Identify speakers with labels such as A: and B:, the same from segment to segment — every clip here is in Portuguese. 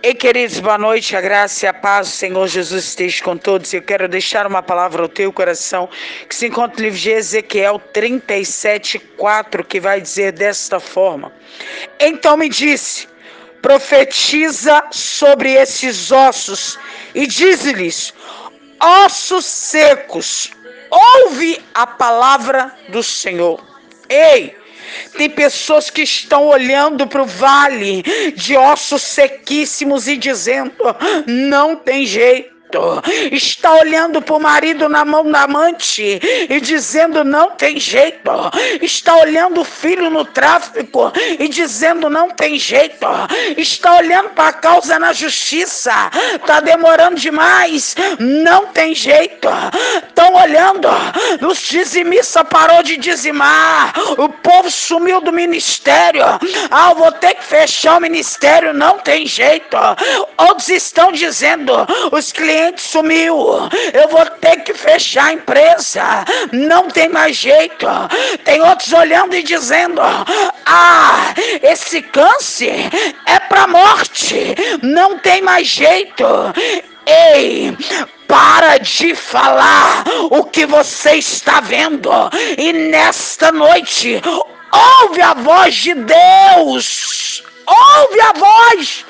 A: Ei, queridos, boa noite, a graça e a paz do Senhor Jesus esteja com todos. Eu quero deixar uma palavra ao teu coração que se encontra no livro de Ezequiel 37, 4, que vai dizer desta forma: Então me disse, profetiza sobre esses ossos e diz-lhes: ossos secos, ouve a palavra do Senhor. Ei, tem pessoas que estão olhando para o vale de ossos sequíssimos e dizendo: não tem jeito está olhando para o marido na mão da amante e dizendo não tem jeito, está olhando o filho no tráfico e dizendo não tem jeito, está olhando para a causa na justiça, está demorando demais, não tem jeito, estão olhando, os dizimistas parou de dizimar, o povo sumiu do ministério, ah, vou ter que fechar o ministério, não tem jeito, outros estão dizendo, os clientes cliente sumiu, eu vou ter que fechar a empresa, não tem mais jeito. Tem outros olhando e dizendo: Ah, esse câncer é para morte, não tem mais jeito. Ei, para de falar o que você está vendo, e nesta noite, ouve a voz de Deus, ouve a voz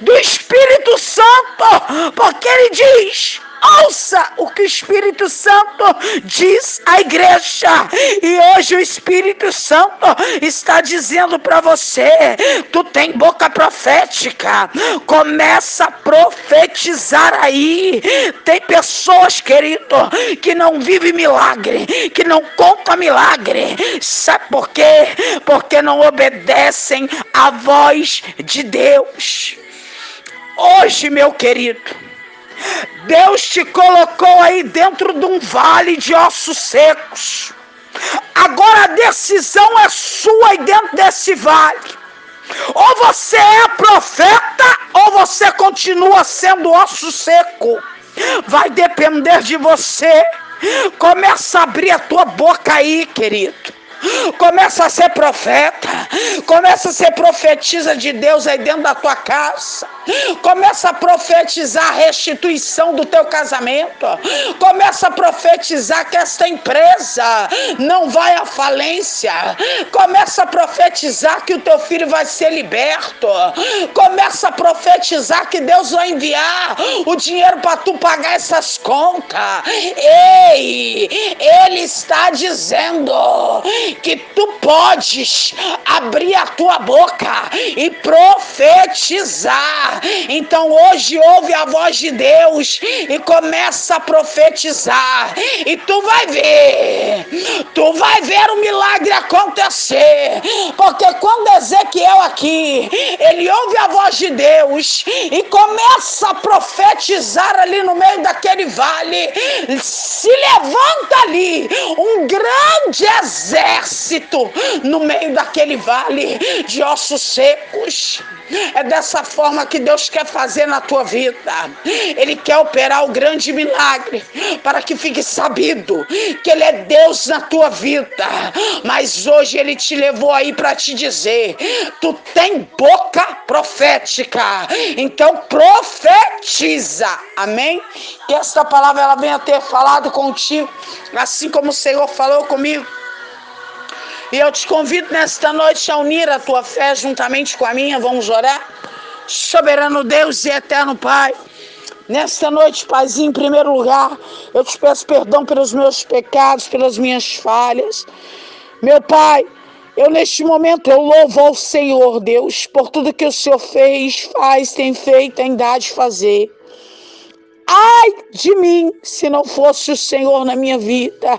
A: do Espírito Santo, porque ele diz: ouça o que o Espírito Santo diz à igreja. E hoje o Espírito Santo está dizendo para você: tu tem boca profética, começa a profetizar aí. Tem pessoas, querido, que não vivem milagre, que não conta milagre. Sabe por quê? Porque não obedecem à voz de Deus. Hoje, meu querido, Deus te colocou aí dentro de um vale de ossos secos. Agora a decisão é sua aí dentro desse vale. Ou você é profeta, ou você continua sendo osso seco. Vai depender de você. Começa a abrir a tua boca aí, querido. Começa a ser profeta. Começa a ser profetiza de Deus aí dentro da tua casa. Começa a profetizar a restituição do teu casamento. Começa a profetizar que esta empresa não vai à falência. Começa a profetizar que o teu filho vai ser liberto. Começa a profetizar que Deus vai enviar o dinheiro para tu pagar essas contas. Ei, ele está dizendo que tu podes abrir a tua boca e profetizar. Então hoje ouve a voz de Deus e começa a profetizar. E tu vai ver, tu vai ver o milagre acontecer. Porque quando Ezequiel aqui, ele ouve a voz de Deus e começa a profetizar ali no meio daquele vale, se levanta ali um grande exército exército no meio daquele vale de ossos secos. É dessa forma que Deus quer fazer na tua vida. Ele quer operar o grande milagre para que fique sabido que Ele é Deus na tua vida. Mas hoje Ele te levou aí para te dizer: tu tem boca profética, então profetiza. Amém? Que esta palavra ela venha ter falado contigo, assim como o Senhor falou comigo. E eu te convido nesta noite a unir a tua fé juntamente com a minha. Vamos orar. Soberano Deus e eterno Pai. Nesta noite, Paizinho, em primeiro lugar, eu te peço perdão pelos meus pecados, pelas minhas falhas. Meu Pai, eu neste momento eu louvo ao Senhor, Deus, por tudo que o Senhor fez, faz, tem feito, tem dado de fazer. Ai de mim, se não fosse o Senhor na minha vida.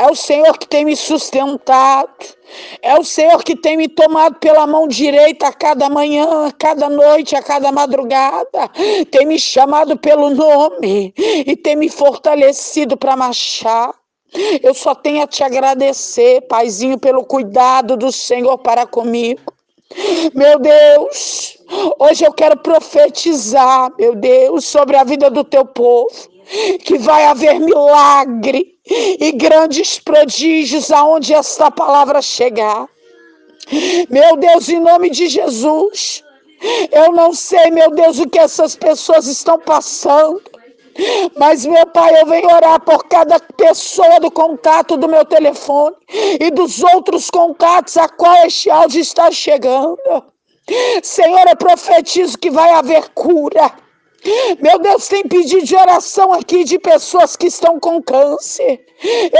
A: É o Senhor que tem me sustentado. É o Senhor que tem me tomado pela mão direita a cada manhã, a cada noite, a cada madrugada. Tem me chamado pelo nome e tem me fortalecido para marchar. Eu só tenho a te agradecer, Paizinho, pelo cuidado do Senhor para comigo. Meu Deus, hoje eu quero profetizar, meu Deus, sobre a vida do teu povo que vai haver milagre e grandes prodígios aonde esta palavra chegar. Meu Deus, em nome de Jesus, Eu não sei, meu Deus, o que essas pessoas estão passando. Mas, meu Pai, eu venho orar por cada pessoa do contato do meu telefone e dos outros contatos a qual este áudio está chegando. Senhor, eu profetizo que vai haver cura. Meu Deus, tem pedido de oração aqui de pessoas que estão com câncer.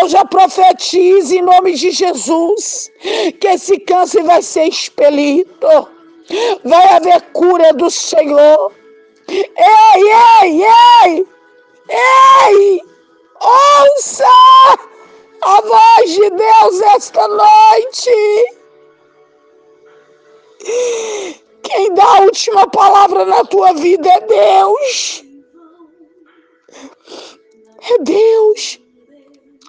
A: Eu já profetizo em nome de Jesus que esse câncer vai ser expelido. Vai haver cura do Senhor. Ei, ei, ei! Ei! Ouça a voz de Deus esta noite. Quem dá a última palavra na tua vida é Deus. É Deus.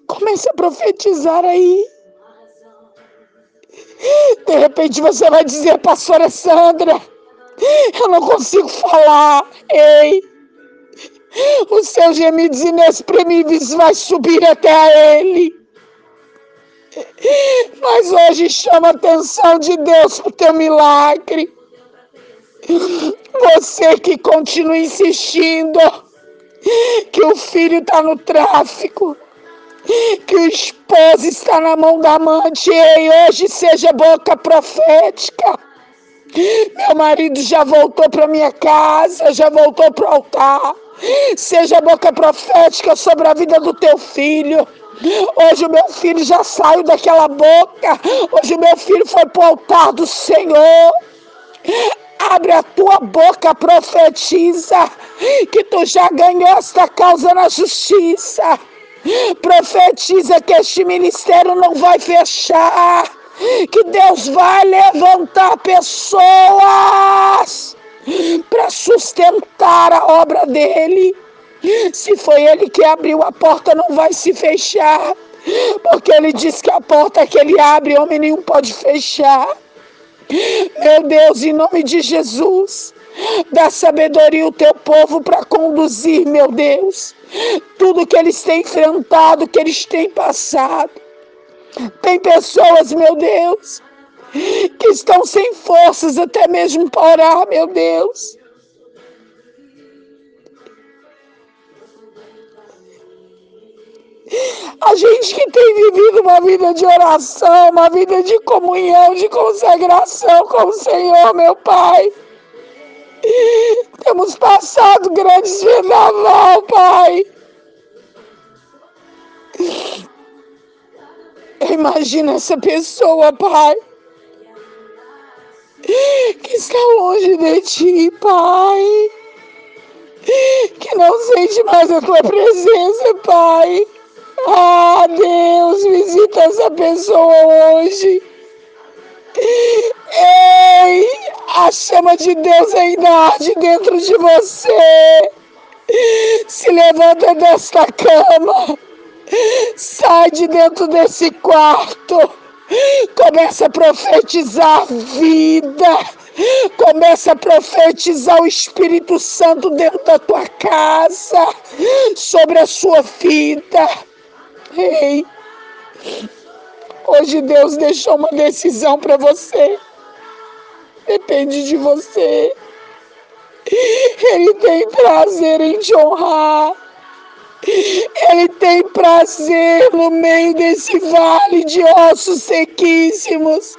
A: Comece a profetizar aí. De repente você vai dizer, pastora Sandra, eu não consigo falar. Ei, os seus gemidos inexprimíveis vai subir até a Ele. Mas hoje chama a atenção de Deus para o teu milagre. Você que continua insistindo que o filho está no tráfico, que o esposo está na mão da amante, e hoje seja boca profética. Meu marido já voltou para minha casa, já voltou para o altar. Seja boca profética sobre a vida do teu filho. Hoje o meu filho já saiu daquela boca. Hoje o meu filho foi para o altar do Senhor. Abre a tua boca, profetiza que tu já ganhou esta causa na justiça. Profetiza que este ministério não vai fechar, que Deus vai levantar pessoas para sustentar a obra dele. Se foi ele que abriu a porta, não vai se fechar, porque ele diz que a porta que ele abre, homem nenhum pode fechar. Meu Deus, em nome de Jesus, dá sabedoria ao teu povo para conduzir, meu Deus, tudo que eles têm enfrentado, que eles têm passado. Tem pessoas, meu Deus, que estão sem forças até mesmo para orar, meu Deus. A gente que tem vivido uma vida de oração, uma vida de comunhão, de consagração com o Senhor, meu Pai. Temos passado grandes vendaval, Pai. Imagina essa pessoa, Pai, que está longe de Ti, Pai, que não sente mais a Tua presença, Pai. Ah, Deus, visita essa pessoa hoje. Ei, a chama de Deus ainda arde dentro de você. Se levanta desta cama. Sai de dentro desse quarto. Começa a profetizar vida. Começa a profetizar o Espírito Santo dentro da tua casa, sobre a sua vida. Ei, hoje Deus deixou uma decisão para você. Depende de você. Ele tem prazer em te honrar. Ele tem prazer no meio desse vale de ossos sequíssimos.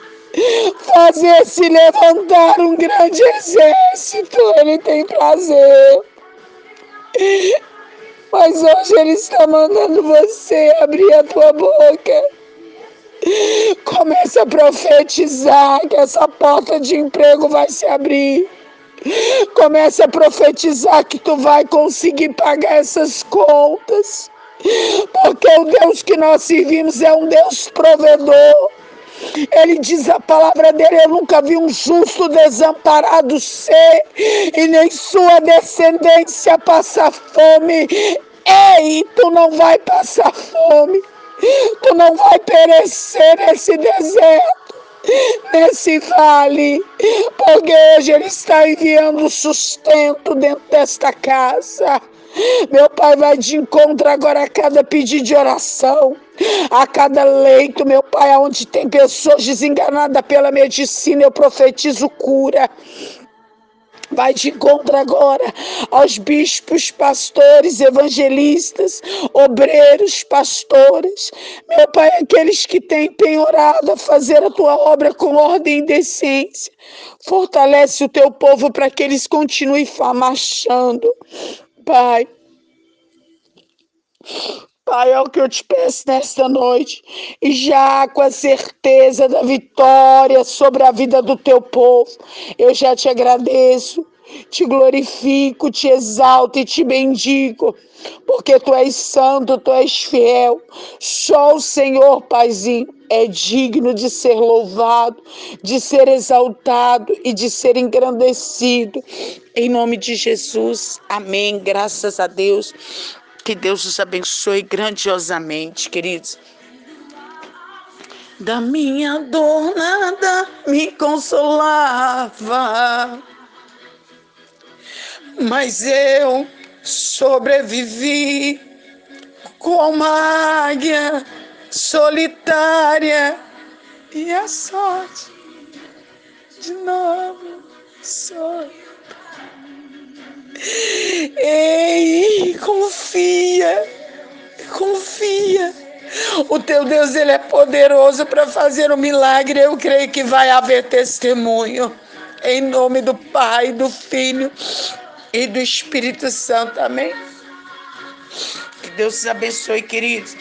A: Fazer se levantar um grande exército. Ele tem prazer. Mas hoje Ele está mandando você abrir a tua boca. Começa a profetizar que essa porta de emprego vai se abrir. Começa a profetizar que tu vai conseguir pagar essas contas. Porque o Deus que nós servimos é um Deus provedor. Ele diz a palavra dele: Eu nunca vi um justo desamparado ser, e nem sua descendência passar fome. Ei, tu não vai passar fome, tu não vai perecer nesse deserto, nesse vale, porque hoje Ele está enviando sustento dentro desta casa. Meu Pai vai de encontro agora a cada pedido de oração, a cada leito, meu Pai, onde tem pessoas desenganadas pela medicina, eu profetizo cura. Vai de encontro agora aos bispos, pastores, evangelistas, obreiros, pastores. Meu Pai, aqueles que têm penhorado a fazer a tua obra com ordem e decência. Fortalece o teu povo para que eles continuem marchando. Pai, Pai, é o que eu te peço nesta noite, e já com a certeza da vitória sobre a vida do teu povo, eu já te agradeço, te glorifico, te exalto e te bendigo, porque tu és santo, tu és fiel. Só o Senhor, Paizinho, é digno de ser louvado, de ser exaltado e de ser engrandecido. Em nome de Jesus, amém. Graças a Deus. Que Deus os abençoe grandiosamente, queridos. Da minha dor nada me consolava, mas eu sobrevivi como águia solitária e a sorte de novo sorte. O teu Deus, ele é poderoso para fazer um milagre. Eu creio que vai haver testemunho. Em nome do Pai, do Filho e do Espírito Santo. Amém. Que Deus os abençoe, queridos.